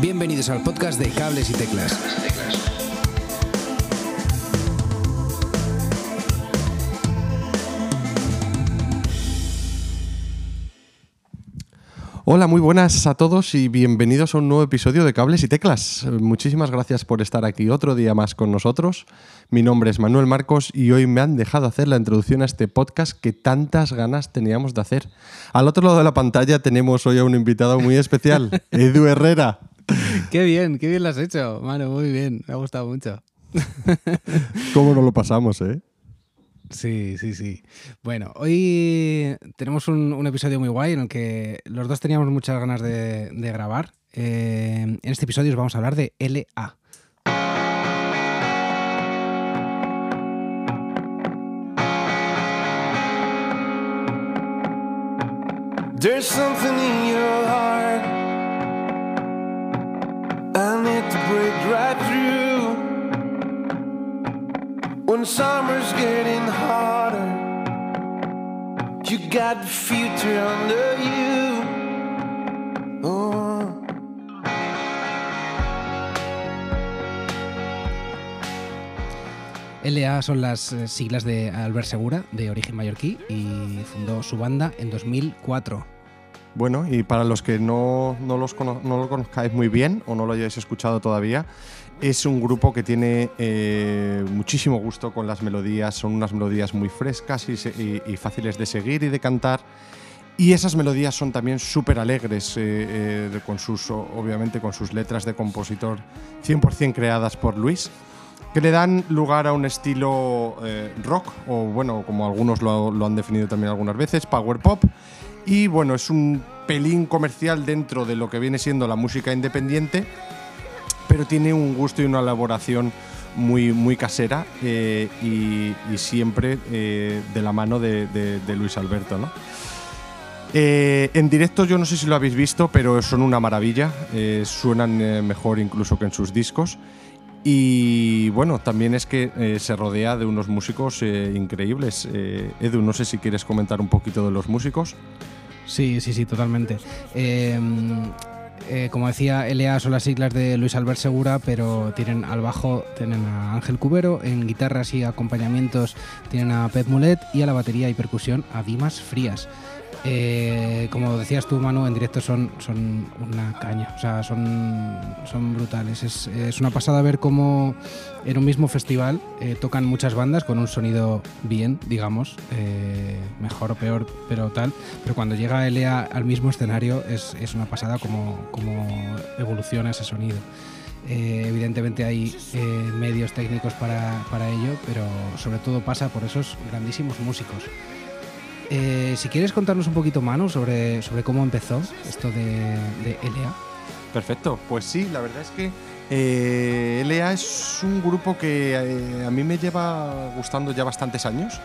Bienvenidos al podcast de Cables y Teclas. Hola, muy buenas a todos y bienvenidos a un nuevo episodio de Cables y Teclas. Muchísimas gracias por estar aquí otro día más con nosotros. Mi nombre es Manuel Marcos y hoy me han dejado hacer la introducción a este podcast que tantas ganas teníamos de hacer. Al otro lado de la pantalla tenemos hoy a un invitado muy especial, Edu Herrera. Qué bien, qué bien lo has hecho, mano, muy bien, me ha gustado mucho. ¿Cómo no lo pasamos, eh? Sí, sí, sí. Bueno, hoy tenemos un, episodio muy guay en el que los dos teníamos muchas ganas de, grabar. Eh, en este episodio os vamos a hablar de LA. There's something in your heart When summer's getting you got the future under you. Oh. LA son las eh, siglas de Albert Segura, de origen mallorquí, y fundó su banda en 2004. Bueno, y para los que no, no, los no lo conozcáis muy bien o no lo hayáis escuchado todavía, es un grupo que tiene eh, muchísimo gusto con las melodías, son unas melodías muy frescas y, fáciles de seguir y de cantar. Y esas melodías son también súper alegres, eh, eh, con sus, obviamente con sus letras de compositor 100% creadas por Luis, que le dan lugar a un estilo rock, o bueno, como algunos lo, lo han definido también algunas veces, power pop. Y bueno, es un pelín comercial dentro de lo que viene siendo la música independiente, pero tiene un gusto y una elaboración muy, muy casera eh, y, siempre eh, de la mano de, Luis Alberto. ¿no? Eh, en directo yo no sé si lo habéis visto, pero son una maravilla, suenan mejor incluso que en sus discos. Y bueno, también es que se rodea de unos músicos increíbles. Edu, no sé si quieres comentar un poquito de los músicos. Sí, sí, sí, totalmente. Eh, como decía, LA son las siglas de Luis Albert Segura, pero tienen al bajo tienen a Ángel Cubero, en guitarras y acompañamientos tienen a Pep Mulet y a la batería y percusión a Dimas Frías. Eh, como decías tú, Manu, en directo son, una caña, o sea, son, brutales. Es, una pasada ver cómo en un mismo festival eh, tocan muchas bandas con un sonido bien, digamos, eh, mejor o peor, pero tal. Pero cuando llega Elea al mismo escenario es, una pasada como, como evoluciona ese sonido. evidentemente hay medios técnicos para, para ello, pero sobre todo pasa por esos grandísimos músicos. Eh, si quieres contarnos un poquito, Manu, sobre, sobre cómo empezó esto de, de LA. Perfecto, pues sí, la verdad es que eh, LA es un grupo que eh, a mí me lleva gustando ya bastantes años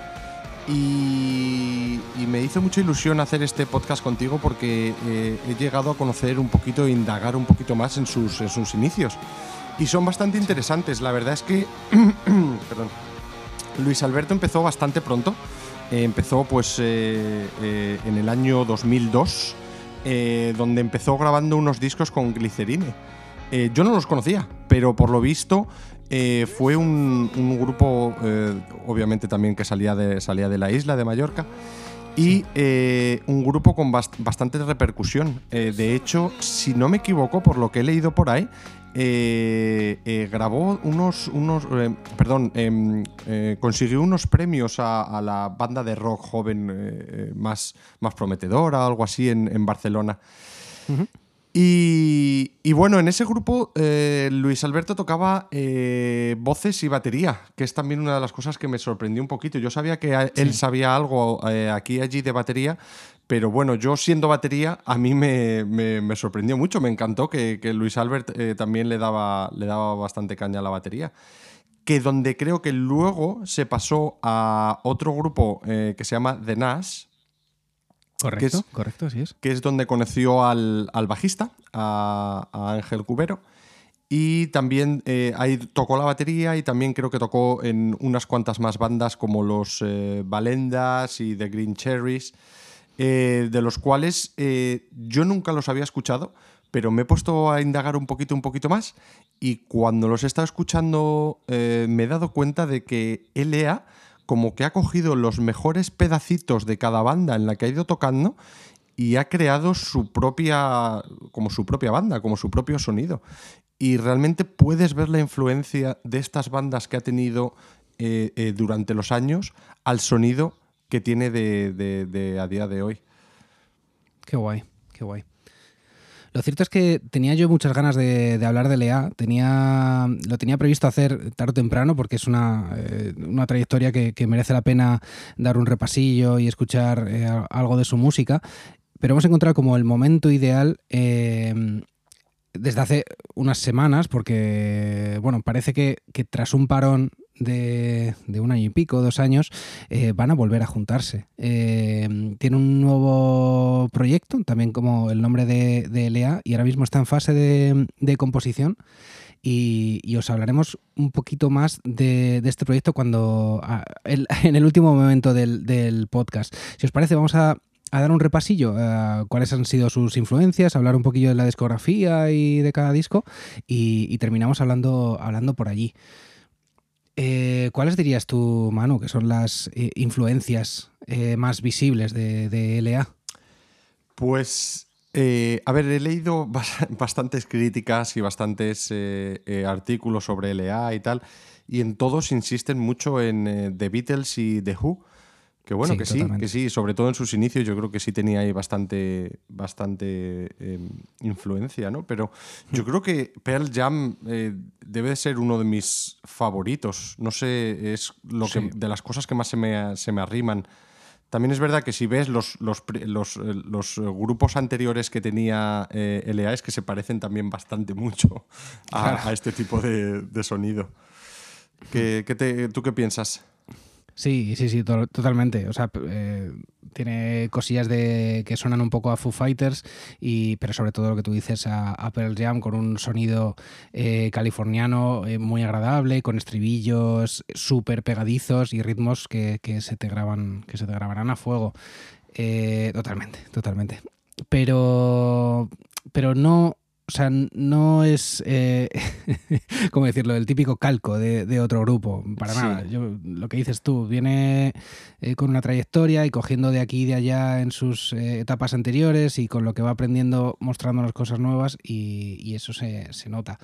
y, me hizo mucha ilusión hacer este podcast contigo porque he llegado a conocer un poquito e indagar un poquito más en sus, en sus inicios. Y son bastante interesantes. La verdad es que perdón, Luis Alberto empezó bastante pronto. Eh, empezó pues eh, eh, en el año 2002, donde empezó grabando unos discos con Glicerine. yo no los conocía, pero por lo visto fue un, grupo, obviamente también que salía de, salía de la isla de Mallorca, y un grupo con bastante repercusión. de hecho, si no me equivoco, por lo que he leído por ahí, eh, eh, grabó unos, unos eh, perdón, em, consiguió unos premios a, la banda de rock joven más, más prometedora, algo así, en, Barcelona. y, bueno, en ese grupo Luis Alberto tocaba voces y batería, que es también una de las cosas que me sorprendió un poquito. Yo sabía que él sabía algo aquí y allí de batería, pero bueno, yo siendo batería, a mí me, sorprendió mucho, me encantó que, Luis Albert eh, también le daba, le daba bastante caña a la batería. Que donde creo que luego se pasó a otro grupo eh, que se llama The Nash. Correcto, correcto, así es. Que es donde conoció al, bajista, a, Ángel Cubero. Y también eh, ahí tocó la batería y también creo que tocó en unas cuantas más bandas como los Valendas y The Green Cherries. Eh, de los cuales eh, yo nunca los había escuchado, pero me he puesto a indagar un poquito, un poquito más y cuando los he estado escuchando eh, me he dado cuenta de que LA como que ha cogido los mejores pedacitos de cada banda en la que ha ido tocando y ha creado su propia, como su propia banda, como su propio sonido. Y realmente puedes ver la influencia de estas bandas que ha tenido durante los años al sonido que tiene de, a día de hoy. Qué guay, qué guay. Lo cierto es que tenía yo muchas ganas de, hablar de Lea. Tenía, lo tenía previsto hacer tarde o temprano porque es una, eh, trayectoria que, merece la pena dar un repasillo y escuchar algo de su música. Pero hemos encontrado como el momento ideal desde hace unas semanas, porque bueno, parece que, tras un parón de, un año y pico, dos años, eh, van a volver a juntarse. Eh, tiene un nuevo proyecto, también como el nombre de, de LEA, y ahora mismo está en fase de, composición. Y, os hablaremos un poquito más de, este proyecto cuando en el último momento del, podcast. Si os parece, vamos a dar un repasillo a cuáles han sido sus influencias, hablar un poquillo de la discografía y de cada disco y, terminamos hablando, hablando por allí. Eh, ¿Cuáles dirías tú, Manu, que son las eh, influencias eh, más visibles de, de LA? Pues, a ver, he leído bastantes críticas y bastantes artículos sobre LA y tal, y en todos insisten mucho en The Beatles y The Who. Que bueno, que sí, que sí, sobre todo en sus inicios yo creo que sí tenía ahí bastante, bastante em, influencia, ¿no? Pero yo mm. creo que Pearl Jam eh, debe ser uno de mis favoritos. No sé, es lo que, de las cosas que más se me, se me arriman. También es verdad que si ves los, los, los, los grupos anteriores que tenía eh, LA es que se parecen también bastante mucho a, este tipo de, de sonido. ¿Qué, qué te, ¿Tú qué piensas? Sí, sí, sí, totalmente. O sea, eh, tiene cosillas de que suenan un poco a Foo Fighters, y, pero sobre todo lo que tú dices a, Pearl Jam con un sonido eh, californiano eh, muy agradable, con estribillos súper pegadizos y ritmos que, se te graban, que se te grabarán a fuego. totalmente, totalmente. Pero, pero no, o sea, no es, eh, ¿cómo decirlo?, el típico calco de, otro grupo, para nada. Yo, lo que dices tú, viene eh, con una trayectoria y cogiendo de aquí y de allá en sus eh, etapas anteriores y con lo que va aprendiendo mostrándonos cosas nuevas y, eso se, nota.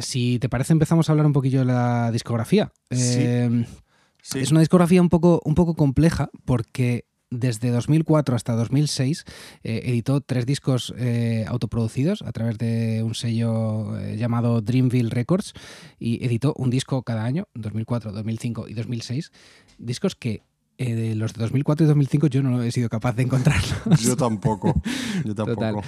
si te parece, empezamos a hablar un poquillo de la discografía. Es una discografía un poco, un poco compleja porque desde 2004 hasta 2006 eh, editó tres discos eh, autoproducidos a través de un sello eh, llamado Dreamville Records y editó un disco cada año, 2004, 2005 y 2006. Discos que de los de 2004 y 2005 yo no he sido capaz de encontrarlos. Yo tampoco. Yo tampoco.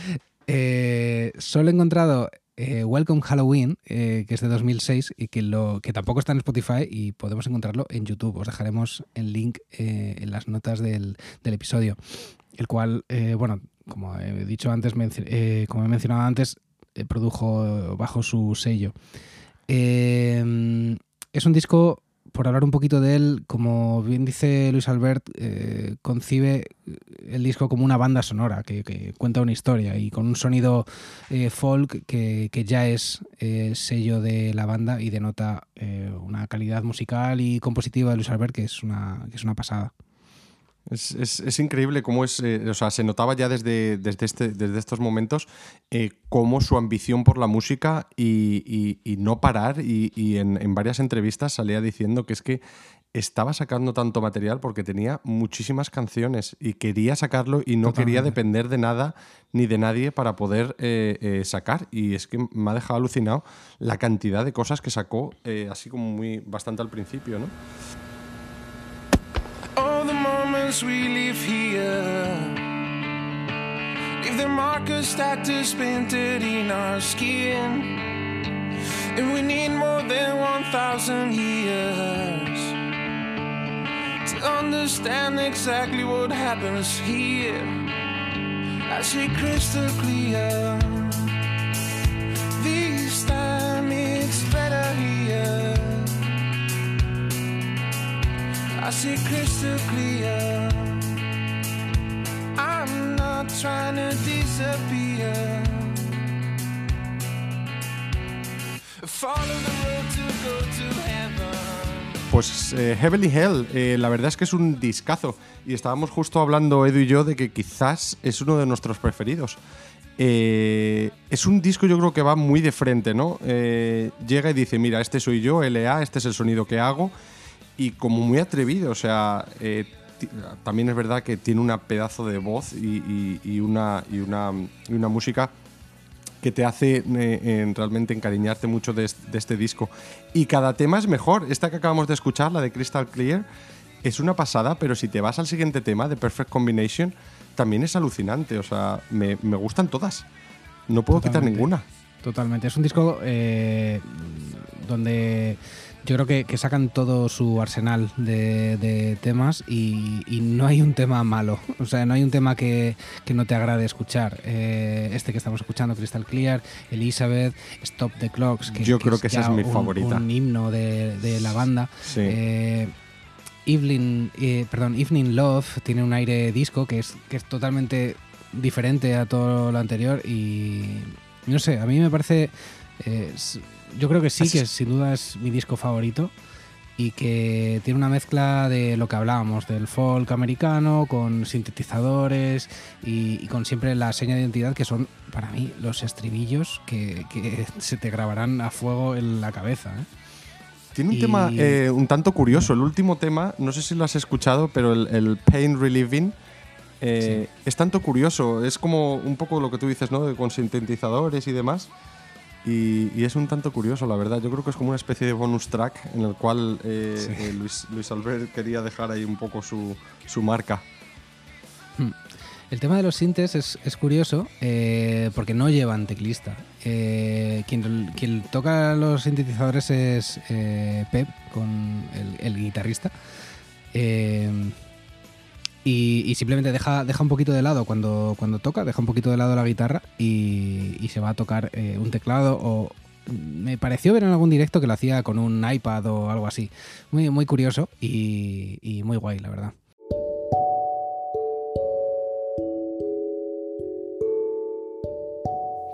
solo he encontrado eh, Welcome Halloween, eh, que es de 2006 y que, lo, que tampoco está en Spotify y podemos encontrarlo en YouTube. Os dejaremos el link eh, en las notas del, episodio, el cual, bueno, como he dicho antes, como he mencionado antes, produjo bajo su sello. es un disco por hablar un poquito de él, como bien dice Luis Albert, eh, concibe el disco como una banda sonora que, cuenta una historia y con un sonido eh, folk que, ya es eh, sello de la banda y denota una calidad musical y compositiva de Luis Albert que es una, que es una pasada. Es, increíble cómo es, eh, o sea, se notaba ya desde, desde, este, desde estos momentos eh, cómo su ambición por la música y, no parar y, en, varias entrevistas salía diciendo que es que estaba sacando tanto material porque tenía muchísimas canciones y quería sacarlo y no quería depender de nada ni de nadie para poder eh, sacar y es que me ha dejado alucinado la cantidad de cosas que sacó así como muy bastante al principio, ¿no? Moments we live here. If the markers start to painted in our skin, and we need more than 1,000 years to understand exactly what happens here. I see crystal clear. This time it's better here. Pues eh, Heavenly Hell, eh, la verdad es que es un discazo. Y estábamos justo hablando Edu y yo de que quizás es uno de nuestros preferidos. Eh, es un disco yo creo que va muy de frente, ¿no? Eh, llega y dice, mira, este soy yo, LA, este es el sonido que hago. Y como muy atrevido, o sea, eh, también es verdad que tiene una pedazo de voz y, y- y una, y, una, y una música que te hace eh, en realmente encariñarte mucho de, de este disco. Y cada tema es mejor. Esta que acabamos de escuchar, la de Crystal Clear, es una pasada, pero si te vas al siguiente tema, de Perfect Combination, también es alucinante. O sea, me, me gustan todas. No puedo quitar Totalmente. ninguna. Totalmente. Es un disco eh, donde yo creo que, que sacan todo su arsenal de, de temas y, y no hay un tema malo. O sea, no hay un tema que, que no te agrade escuchar. Eh, este que estamos escuchando, Crystal Clear, Elizabeth, Stop the Clocks. Que, Yo creo que esa es mi un- favorita. Un himno de, de la banda. Sí. Eh, Evening, eh, perdón, Evening Love tiene un aire disco que es, que es totalmente diferente a todo lo anterior y no sé, a mí me parece, eh, yo creo que sí, Así que es. sin duda es mi disco favorito y que tiene una mezcla de lo que hablábamos, del folk americano con sintetizadores y, y con siempre la seña de identidad que son para mí los estribillos que, que se te grabarán a fuego en la cabeza. ¿eh? Tiene un y- tema eh, un tanto curioso. El último tema, no sé si lo has escuchado, pero el, el Pain Relieving eh, es tanto curioso. Es como un poco lo que tú dices, ¿no? Con sintetizadores y demás. Y, y es un tanto curioso, la verdad. Yo creo que es como una especie de bonus track en el cual eh, Sí. eh, Luis, Luis Albert quería dejar ahí un poco su, su marca. El tema de los sintes es, es curioso eh, porque no llevan teclista. Quien, quien toca los sintetizadores es Pep, con el, el guitarrista. Y, y simplemente deja, deja un poquito de lado cuando, cuando toca, deja un poquito de lado la guitarra y, se va a tocar eh, un teclado o... Me pareció ver en algún directo que lo hacía con un iPad o algo así. Muy, muy curioso y muy guay, la verdad.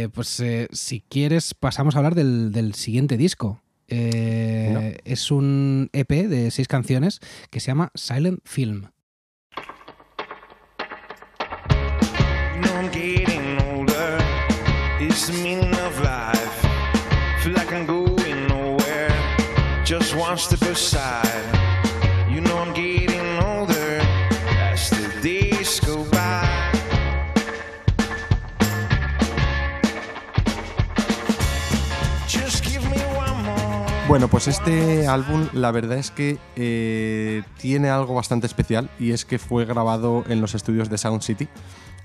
Eh, pues eh, si quieres pasamos a hablar del, del siguiente disco. Eh, No. Es un EP de seis canciones que se llama Silent Film. You know Bueno, pues este álbum la verdad es que eh, tiene algo bastante especial y es que fue grabado en los estudios de Sound City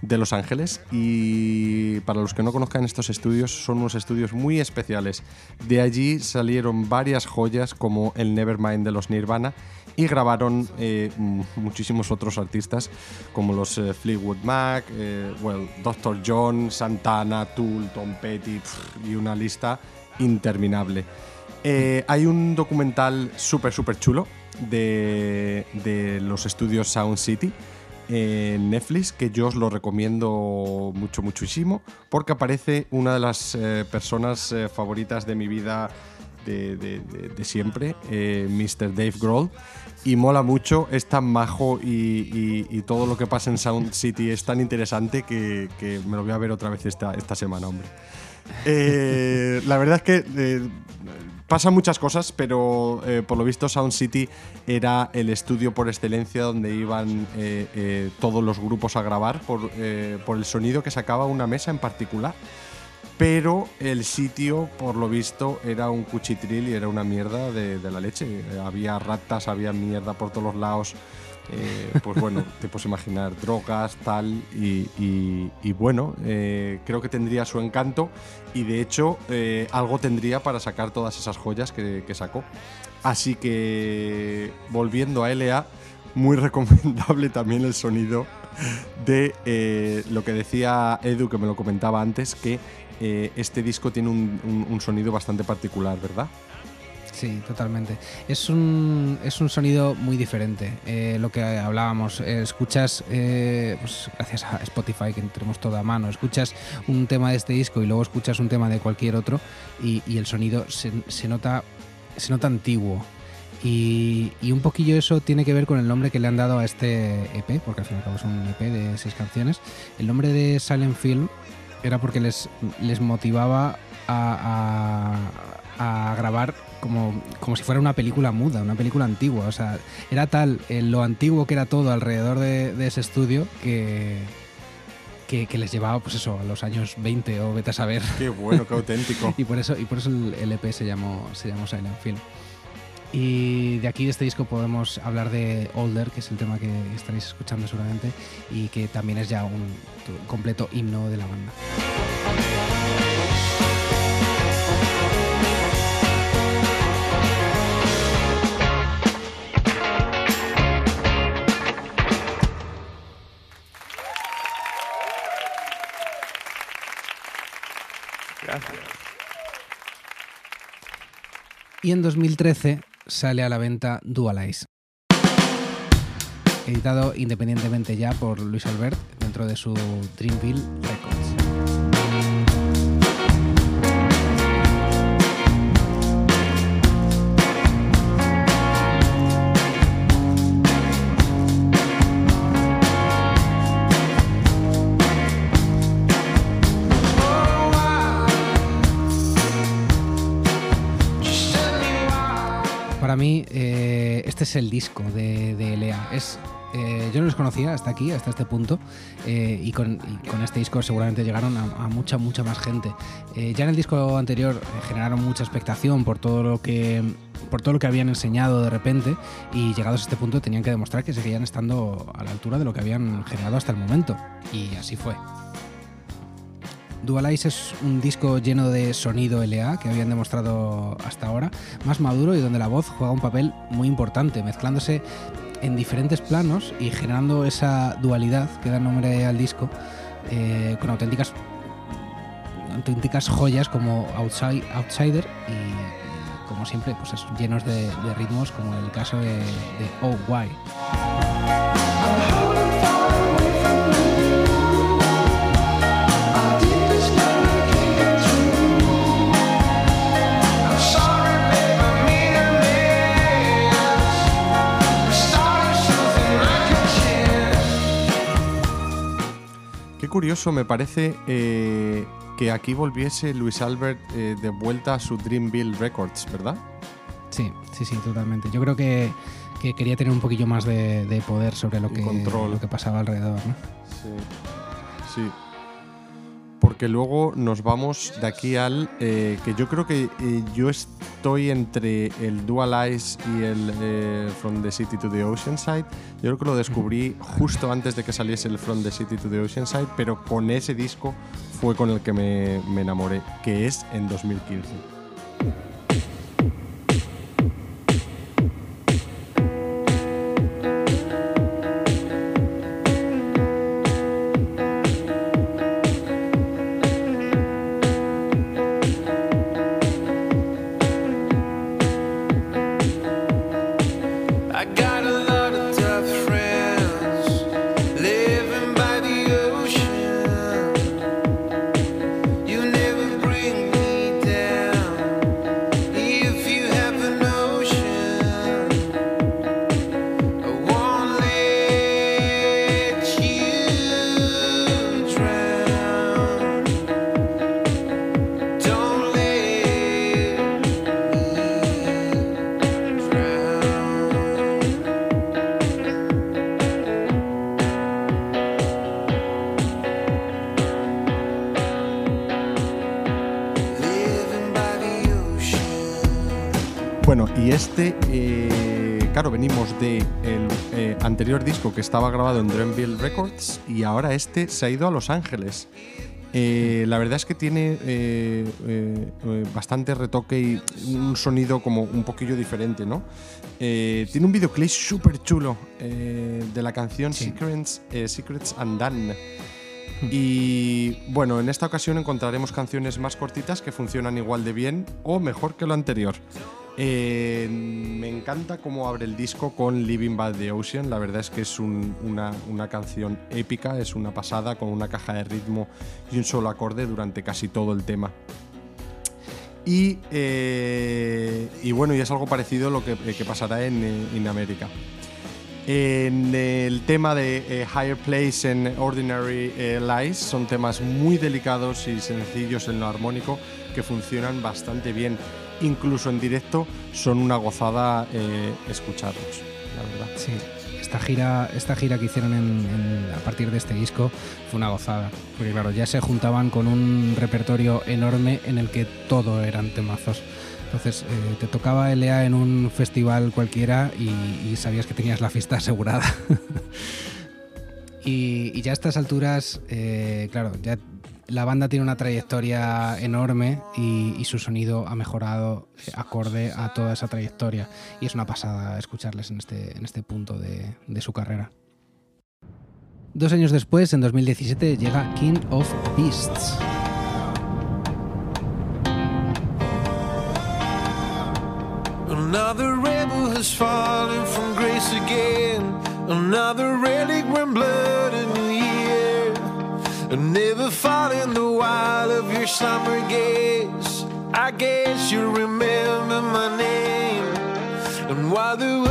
de Los Ángeles y para los que no conozcan estos estudios son unos estudios muy especiales. De allí salieron varias joyas como el Nevermind de los Nirvana y grabaron eh, muchísimos otros artistas como los eh, Fleetwood Mac, eh, well, Dr. John, Santana, Tool, Tom Petty y una lista interminable. Eh, hay un documental súper, súper chulo de, de los estudios Sound City en Netflix que yo os lo recomiendo mucho, muchísimo porque aparece una de las eh, personas eh, favoritas de mi vida de, de- siempre, Mr. Dave Grohl. Y mola mucho, es tan majo y, y- todo lo que pasa en Sound City es tan interesante que, que me lo voy a ver otra vez esta, esta semana, hombre. La verdad es que pasan muchas cosas, pero eh, por lo visto Sound City era el estudio por excelencia donde iban eh, eh, todos los grupos a grabar por, por el sonido que sacaba una mesa en particular. Pero el sitio, por lo visto, era un cuchitril y era una mierda de, de la leche. Había ratas, había mierda por todos los lados. Eh, pues bueno, te puedes imaginar drogas, tal, y, bueno, eh, creo que tendría su encanto y de hecho eh, algo tendría para sacar todas esas joyas que, sacó. Así que volviendo a LA, muy recomendable también el sonido de lo que decía Edu, que me lo comentaba antes, que este disco tiene un sonido bastante particular, ¿verdad? Sí, totalmente. Es un, es un sonido muy diferente. Eh, lo que hablábamos, eh, escuchas, eh, pues, gracias a Spotify que tenemos todo a mano, escuchas un tema de este disco y luego escuchas un tema de cualquier otro y, el sonido se, se nota, se nota antiguo. Y, y un poquillo eso tiene que ver con el nombre que le han dado a este EP, porque al fin y al cabo es un EP de seis canciones. El nombre de Silent Film era porque les, les motivaba a- a grabar como, como si fuera una película muda, una película antigua. O sea, era tal eh, lo antiguo que era todo alrededor de, de ese estudio que, que, que les llevaba, pues eso, a los años 20 o vete a saber. Qué bueno, qué auténtico. Y por eso, y por eso el, EP se llamó, se llamó Silent Film. Y de aquí de este disco podemos hablar de Older, que es el tema que estaréis escuchando seguramente, y que también es ya un completo himno de la banda. Y en 2013 sale a la venta Dualize. Editado independientemente ya por Luis Albert dentro de su Dreamville Records. Es el disco de, de Lea. Es, eh, yo no los conocía hasta aquí, hasta este punto, eh, y, con, y con este disco seguramente llegaron a, a mucha, mucha más gente. Eh, ya en el disco anterior eh, generaron mucha expectación por todo lo que por todo lo que habían enseñado de repente y llegados a este punto tenían que demostrar que seguían estando a la altura de lo que habían generado hasta el momento y así fue. Dualize es un disco lleno de sonido LA que habían demostrado hasta ahora, más maduro y donde la voz juega un papel muy importante, mezclándose en diferentes planos y generando esa dualidad que da nombre al disco eh, con auténticas auténticas joyas como Outside, Outsider y, como siempre pues llenos de, de ritmos como el caso de, de Oh Why. Curioso, me parece eh, que aquí volviese Luis Albert eh, de vuelta a su Dreamville Records, ¿verdad? Sí, sí, sí, totalmente. Yo creo que, que quería tener un poquillo más de, de poder sobre lo que, control. lo que pasaba alrededor. ¿no? Sí. Sí. Porque luego nos vamos de aquí al eh, que yo creo que eh, yo estoy entre el Dual Eyes y el eh, From the City to the Ocean Side. Yo creo que lo descubrí justo antes de que saliese el From the City to the Ocean Side, pero con ese disco fue con el que me, me enamoré, que es en 2015. Venimos de el eh, anterior disco que estaba grabado en Dreamville Records y ahora este se ha ido a Los Ángeles. Eh, la verdad es que tiene eh, eh, bastante retoque y un sonido como un poquillo diferente, ¿no? Tiene un videoclip súper chulo de la canción Sí. Secrets, eh, Secrets Undone. Y bueno, en esta ocasión encontraremos canciones más cortitas que funcionan igual de bien o mejor que lo anterior. Eh, me encanta cómo abre el disco con Living by the Ocean. La verdad es que es un- una, canción épica, es una pasada con una caja de ritmo y un solo acorde durante casi todo el tema. Y, eh, bueno, y es algo parecido a lo que, que pasará en, eh, América. En el tema de eh, Higher Place en Ordinary eh, Lies son temas muy delicados y sencillos en lo armónico que funcionan bastante bien. Incluso en directo son una gozada eh, escucharlos, la verdad. Sí, esta gira, esta gira que hicieron a partir de este disco fue una gozada. Porque claro, ya se juntaban con un repertorio enorme en el que todo eran temazos. Entonces eh, te tocaba LA en un festival cualquiera y, sabías que tenías la fiesta asegurada. y, y ya a estas alturas, eh, claro, ya la banda tiene una trayectoria enorme y, su sonido ha mejorado eh, acorde a toda esa trayectoria. Y es una pasada escucharles en este, en este punto de, su carrera. Dos años después, en 2017, llega King of Beasts. Another rebel has fallen from grace again. Another relic when blood. I guess you remember my name. And while the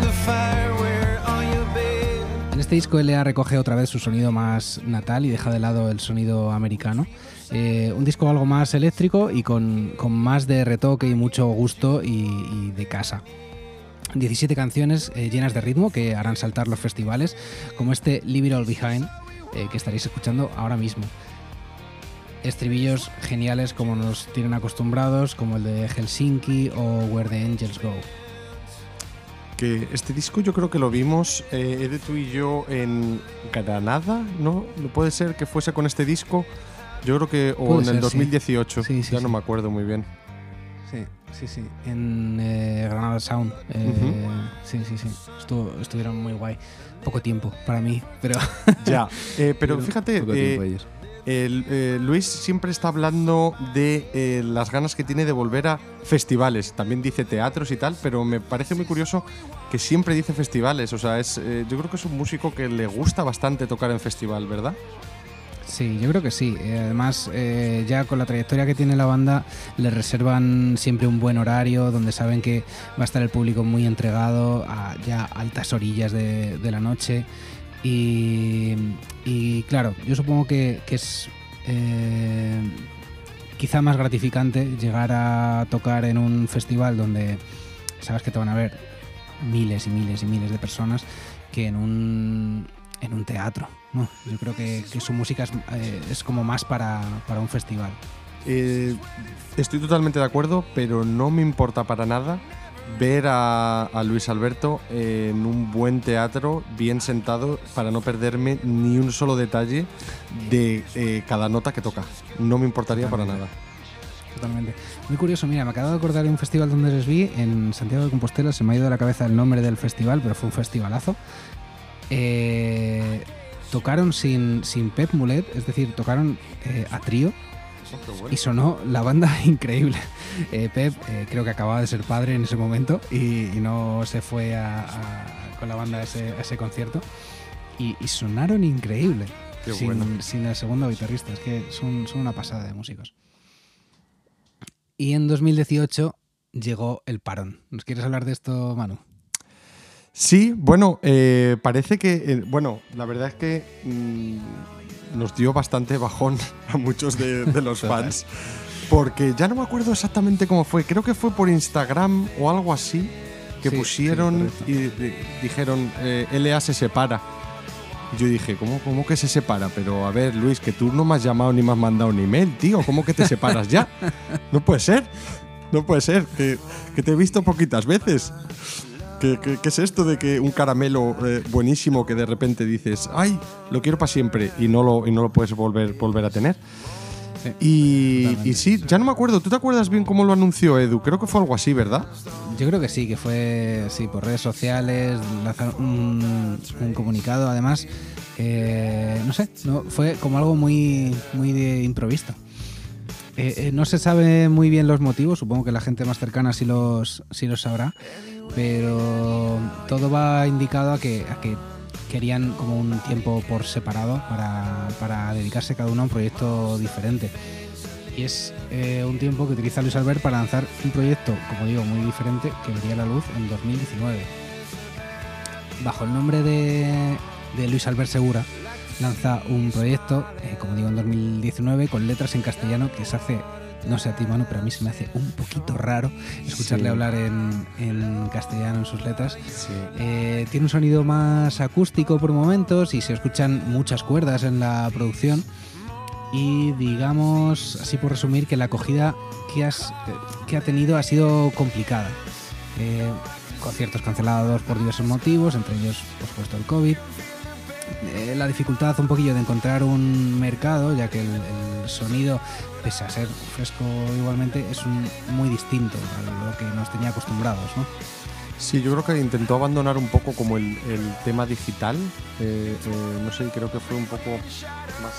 the fire were on your bed. En este disco LA recoge otra vez su sonido más natal y deja de lado el sonido americano. Eh, un disco algo más eléctrico y con, con más de retoque y mucho gusto y, y de casa. 17 canciones eh, llenas de ritmo que harán saltar los festivales, como este Leave It All Behind, eh, que estaréis escuchando ahora mismo. Estribillos geniales como nos tienen acostumbrados, como el de Helsinki o Where the Angels Go. Que este disco yo creo que lo vimos, eh, Ede, tú y yo, en Granada, ¿no? ¿No puede ser que fuese con este disco? Yo creo que, o Puede en ser, el sí. 2018, Sí, sí, ya no me acuerdo muy bien. Sí, sí. En eh, Granada Sound. Eh. Sí, sí, sí. Estuvo- estuvieron muy guay. Poco tiempo para mí, pero Ya, eh, pero fíjate, eh, el, eh, Luis siempre está hablando de eh, las ganas que tiene de volver a festivales. También dice teatros y tal, pero me parece muy curioso que siempre dice festivales. O sea, es, eh, yo creo que es un músico que le gusta bastante tocar en festival, ¿verdad? Sí, yo creo que sí. Eh, además, eh, ya con la trayectoria que tiene la banda, le reservan siempre un buen horario donde saben que va a estar el público muy entregado a ya altas orillas de, la noche. Y, claro, yo supongo que, que es eh, quizá más gratificante llegar a tocar en un festival donde sabes que te van a ver miles y miles y miles de personas que en un, en un teatro. ¿No? Yo creo que, que su música es, eh, es como más para, para un festival. Eh, estoy totalmente de acuerdo, pero no me importa para nada ver a, a Luis Alberto en un buen teatro, bien sentado, para no perderme ni un solo detalle de eh, cada nota que toca. No me importaría para nada. Totalmente. Muy curioso, mira, me acabo de acordar de un festival donde les vi en Santiago de Compostela, se me ha ido de la cabeza el nombre del festival, pero fue un festivalazo. Eh, tocaron sin, sin Pep Mulet, es decir, tocaron eh, a trío y sonó la banda increíble. Eh, Pep eh, creo que acababa de ser padre en ese momento y, y no se fue a- a- con la banda a ese, a ese concierto. Y, y sonaron increíble. Qué sin, bueno. sin el segundo guitarrista. Es que son, son una pasada de músicos. Y en 2018 llegó el parón. ¿Nos quieres hablar de esto, Manu? Sí, bueno, eh, parece que, eh, bueno, la verdad es que mm, nos dio bastante bajón a muchos de, de los fans, porque ya no me acuerdo exactamente cómo fue, creo que fue por Instagram o algo así, que Sí, pusieron sí, y di- dijeron, eh, LA se separa. Yo dije, ¿cómo, ¿cómo que se separa? Pero a ver, Luis, que tú no me has llamado ni me has mandado un email, tío, ¿cómo que te separas ya? No puede ser, no puede ser, que, que te he visto poquitas veces. ¿Qué, qué, qué es esto de que un caramelo eh, buenísimo que de repente dices, ay, lo quiero para siempre y no lo, y no lo puedes volver, volver a tener? Y, sí, ya no me acuerdo. ¿Tú te acuerdas bien cómo lo anunció Edu? Creo que fue algo así, ¿verdad? Yo creo que sí, que fue sí, por redes sociales, un, un comunicado, además, eh, no sé, no, fue como algo muy, muy de. Eh, eh, no se sabe muy bien los motivos, supongo que la gente más cercana sí los, sí los sabrá, pero todo va indicado a que, querían como un tiempo por separado para, dedicarse cada uno a un proyecto diferente. Y es eh, un tiempo que utiliza Luis Albert para lanzar un proyecto, como digo, muy diferente que vería la luz en 2019. Bajo el nombre de, de Luis Albert Segura, lanza un proyecto, eh, como digo, en 2019 con letras en castellano que se hace, no sé a ti, mano, pero a mí se me hace un poquito raro escucharle Sí. hablar en, en castellano en sus letras. Sí. Eh, tiene un sonido más acústico por momentos y se escuchan muchas cuerdas en la producción. Y digamos, así por resumir, que la acogida que, has, que ha tenido ha sido complicada. Eh, conciertos cancelados por diversos motivos, entre ellos, por supuesto, el COVID. Eh, la dificultad un poquillo de encontrar un mercado, ya que el, sonido, pese a ser fresco igualmente, es un- muy distinto a lo que nos tenía acostumbrados. ¿no? Sí, yo creo que intentó abandonar un poco como el, tema digital. eh, eh, no sé, creo que fue un poco más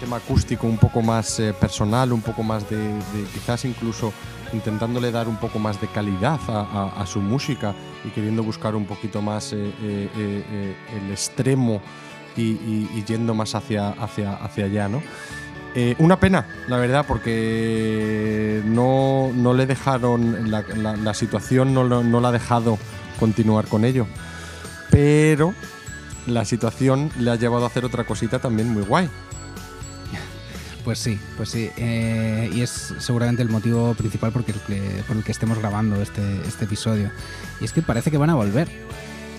tema acústico, un poco más personal, un poco más de, quizás incluso intentándole dar un poco más de calidad a, su música y queriendo buscar un poquito más el extremo y, y- y yendo más hacia, hacia, hacia allá, ¿no? Eh, una pena, la verdad, porque no, no le dejaron, la, la- la situación no, no la ha dejado continuar con ello. Pero la situación le ha llevado a hacer otra cosita también muy guay. Pues sí, pues sí. eh, y es seguramente el motivo principal por el que, por el que estemos grabando este, este episodio. Y es que parece que van a volver.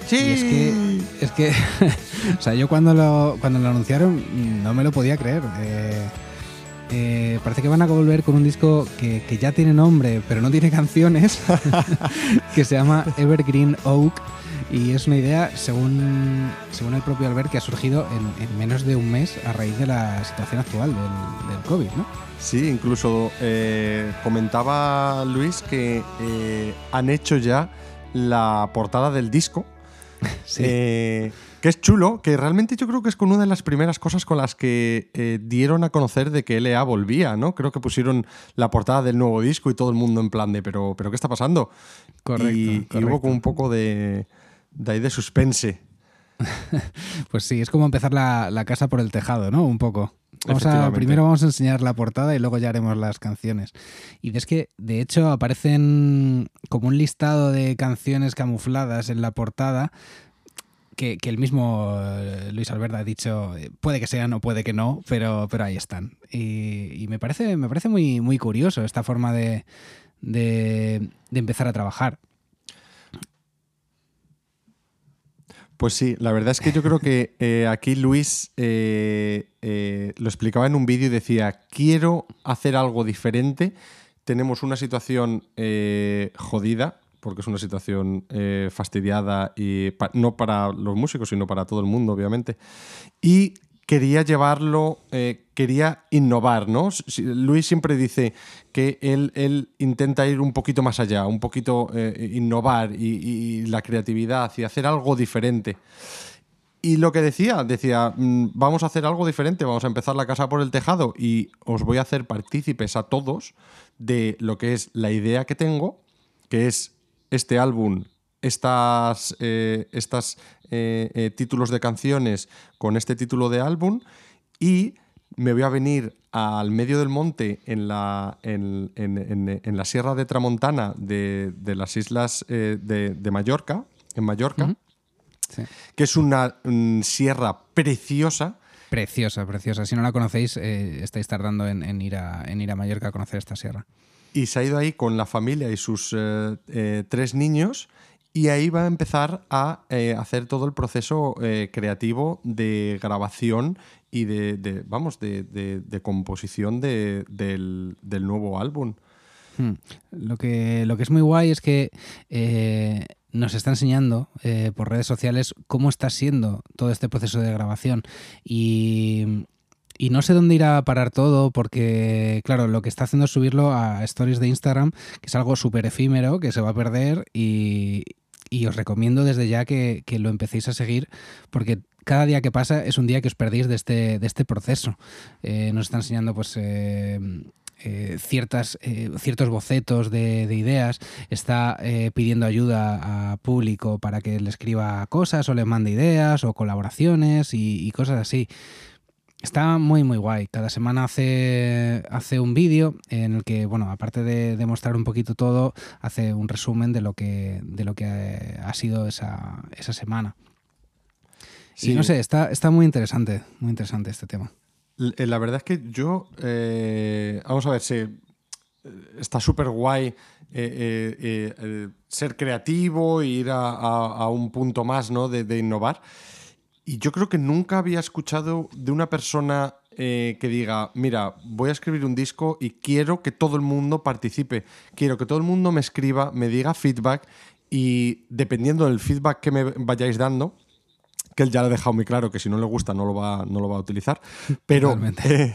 Sí. Y es que, es que, o sea, yo cuando lo, cuando lo anunciaron mm, no me lo podía creer. Eh, eh, parece que van a volver con un disco que, que ya tiene nombre, pero no tiene canciones, que se llama Evergreen Oak. Y es una idea, según, según el propio Albert, que ha surgido en, en menos de un mes a raíz de la situación actual del, del COVID, ¿no? Sí, incluso eh, comentaba Luis que eh, han hecho ya la portada del disco. Sí. Que es chulo, que realmente yo creo que es con una de las primeras cosas con las que eh, dieron a conocer de que LA volvía, ¿no? Creo que pusieron la portada del nuevo disco y todo el mundo en plan de, pero, pero ¿qué está pasando? Correcto, Y, y correcto. hubo como un poco de, de ahí de suspense. Pues sí, es como empezar la, la casa por el tejado, ¿no? Un poco. Vamos a, primero vamos a enseñar la portada y luego ya haremos las canciones. Y es que, de hecho, aparecen como un listado de canciones camufladas en la portada que, el mismo eh, Luis Alberto ha dicho, eh, puede que sean o puede que no, pero, pero ahí están. Y, me parece, me parece muy, muy curioso esta forma de, de, empezar a trabajar. Pues sí, la verdad es que yo creo que eh, aquí Luis lo explicaba en un vídeo y decía, quiero hacer algo diferente. Tenemos una situación jodida, porque es una situación eh, fastidiada y pa- no para los músicos, sino para todo el mundo, obviamente. Y quería llevarlo, eh, quería innovar, ¿no? Luis siempre dice que él, él intenta ir un poquito más allá, un poquito eh, innovar y, y la creatividad y hacer algo diferente. Y lo que decía, decía, mm, vamos a hacer algo diferente, vamos a empezar la casa por el tejado y os voy a hacer partícipes a todos de lo que es la idea que tengo, que es este álbum, estas, eh, estas eh, eh, títulos de canciones con este título de álbum y me voy a venir al medio del monte en la, en, en- en- la Sierra de Tramontana de, de las islas eh, de, de Mallorca, en Mallorca, Sí. que es una mm, sierra preciosa. Preciosa, preciosa. Si no la conocéis, eh, estáis tardando en ir a, en ir a Mallorca a conocer esta sierra. Y se ha ido ahí con la familia y sus eh, eh, tres niños. Y ahí va a empezar a eh, hacer todo el proceso creativo de grabación y de, vamos, de, de- composición de- del, del nuevo álbum. Hmm. Lo, que, lo que es muy guay es que nos está enseñando por redes sociales cómo está siendo todo este proceso de grabación. Y, y no sé dónde irá a parar todo, porque, claro, lo que está haciendo es subirlo a stories de Instagram, que es algo súper efímero, que se va a perder. Y, os recomiendo desde ya que, que, lo empecéis a seguir, porque cada día que pasa es un día que os perdéis de este, de este proceso. Eh, nos está enseñando, pues. Eh, eh, ciertas, eh, ciertos bocetos de, de ideas, está eh, pidiendo ayuda a público para que le escriba cosas o le mande ideas o colaboraciones y cosas así. Está muy muy guay. Cada semana hace, hace un vídeo en el que, bueno, aparte de, de, mostrar un poquito todo, hace un resumen de lo que, de lo que ha sido esa, esa semana. Sí. Y no sé, está, está muy interesante, muy interesante este tema. La verdad es que yo, eh, vamos a ver, se, está súper guay eh, eh, eh, ser creativo e ir a, a, a, un punto más ¿no? de, de, innovar. Y yo creo que nunca había escuchado de una persona eh, que diga, mira, voy a escribir un disco y quiero que todo el mundo participe, quiero que todo el mundo me escriba, me diga feedback y dependiendo del feedback que me vayáis dando, que él ya lo ha dejado muy claro que si no le gusta no lo va, no lo va a utilizar, pero eh,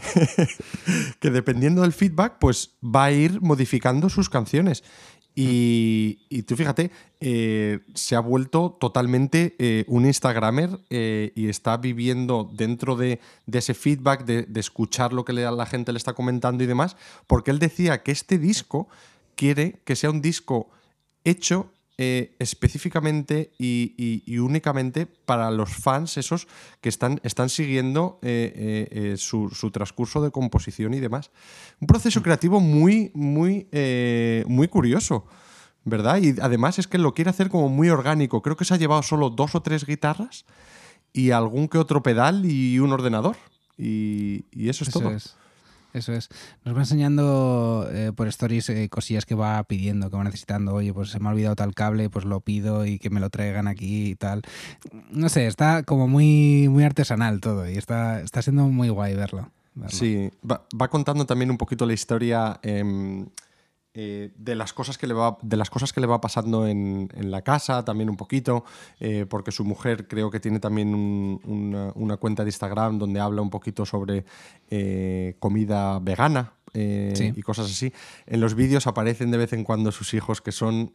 que dependiendo del feedback, pues va a ir modificando sus canciones. Y, tú fíjate, eh, se ha vuelto totalmente eh, un Instagramer eh, y está viviendo dentro de, ese feedback, de, escuchar lo que la gente le está comentando y demás, porque él decía que este disco quiere que sea un disco hecho eh, específicamente y, y, y, únicamente para los fans esos que están, están siguiendo eh, eh, su, su, transcurso de composición y demás. Un proceso creativo muy, muy, eh, muy curioso. ¿Verdad? Y además es que lo quiere hacer como muy orgánico. Creo que se ha llevado solo dos o tres guitarras y algún que otro pedal y un ordenador. Y, y eso es eso todo. Es. Eso es. Nos va enseñando eh, por stories eh, cosillas que va pidiendo, que va necesitando. Oye, pues se me ha olvidado tal cable, pues lo pido y que me lo traigan aquí y tal. No sé, está como muy, muy artesanal todo y está, está siendo muy guay verlo. Sí, va, contando también un poquito la historia. Eh, eh, de, las cosas que le va, de las cosas que le va pasando en, en la casa, también un poquito, eh, porque su mujer creo que tiene también un, una, una, cuenta de Instagram donde habla un poquito sobre eh, comida vegana sí. y cosas así. En los vídeos aparecen de vez en cuando sus hijos que son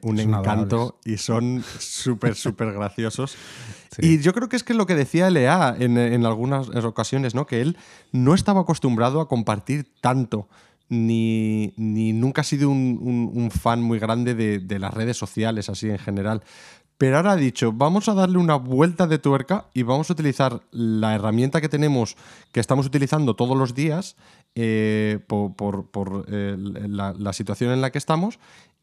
un son encanto adorables. y son súper, súper graciosos. Sí. Y yo creo que es que lo que decía Lea en, en algunas ocasiones, ¿no? que él no estaba acostumbrado a compartir tanto ni, ni nunca ha sido un, fan muy grande de, las redes sociales, así en general. Pero ahora ha dicho, vamos a darle una vuelta de tuerca y vamos a utilizar la herramienta que tenemos, que estamos utilizando todos los días, eh, por, por, eh, la, la, situación en la que estamos,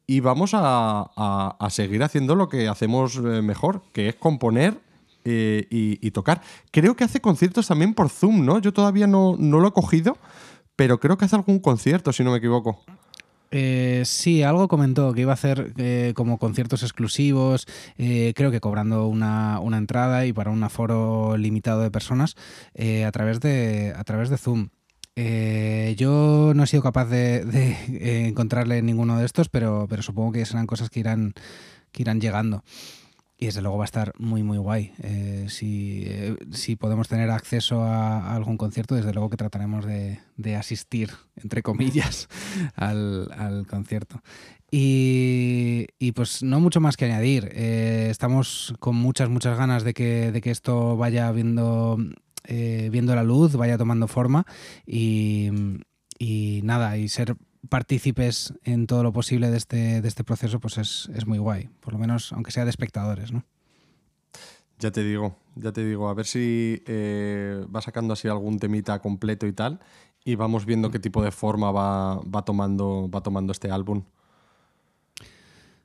y vamos a, a, seguir haciendo lo que hacemos eh, mejor, que es componer y, y, tocar. Creo que hace conciertos también por Zoom, ¿no? Yo todavía no, no lo he cogido, pero creo que hace algún concierto, si no me equivoco. Eh, sí, algo comentó que iba a hacer eh, como conciertos exclusivos, eh, creo que cobrando una, una, entrada y para un aforo limitado de personas eh, a, través de, a través de Zoom. Eh, yo no he sido capaz de, de encontrarle ninguno de estos, pero, pero supongo que serán cosas que irán, que irán llegando. Y desde luego va a estar muy, muy guay. Eh, si, eh, si, podemos tener acceso a, algún concierto, desde luego que trataremos de, de asistir, entre comillas, al, al concierto. Y, y, pues no mucho más que añadir. Eh, estamos con muchas, muchas ganas de que, de que esto vaya viendo, viendo la luz, vaya tomando forma y, y nada, y ser partícipes en todo lo posible de este, de este proceso, pues es, es, muy guay. Por lo menos, aunque sea de espectadores, ¿no? Ya te digo, ya te digo. A ver si eh, va sacando así algún temita completo y tal. Y vamos viendo qué tipo de forma va, va, tomando, va tomando este álbum.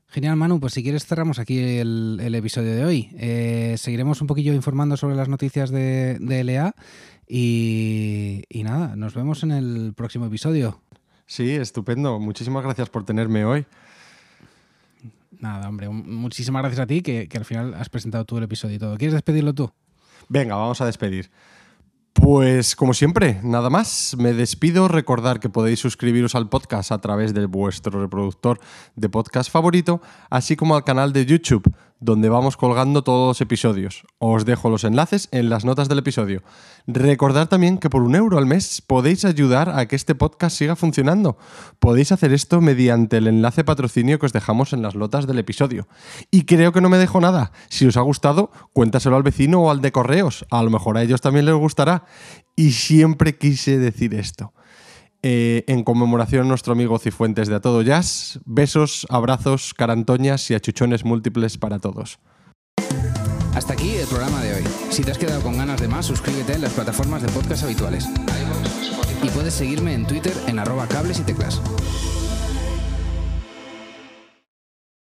Genial, Manu. Pues si quieres cerramos aquí el, el episodio de hoy. Eh, seguiremos un poquillo informando sobre las noticias de, de LA y, y nada, nos vemos en el próximo episodio. Sí, estupendo. Muchísimas gracias por tenerme hoy. Nada, hombre, muchísimas gracias a ti que, que, al final has presentado tú el episodio y todo. ¿Quieres despedirlo tú? Venga, vamos a despedir. Pues como siempre, nada más. Me despido. Recordar que podéis suscribiros al podcast a través de vuestro reproductor de podcast favorito, así como al canal de YouTube, donde vamos colgando todos los episodios. Os dejo los enlaces en las notas del episodio. Recordar también que por un euro al mes podéis ayudar a que este podcast siga funcionando. Podéis hacer esto mediante el enlace patrocinio que os dejamos en las notas del episodio. Y creo que no me dejo nada. Si os ha gustado, cuéntaselo al vecino o al de correos. A lo mejor a ellos también les gustará. Y siempre quise decir esto. Eh, en conmemoración a nuestro amigo Cifuentes de A Todo Jazz. Besos, abrazos, carantoñas y achuchones múltiples para todos. Hasta aquí el programa de hoy. Si te has quedado con ganas de más, suscríbete en las plataformas de podcast habituales. Y puedes seguirme en Twitter en arroba cables y teclas.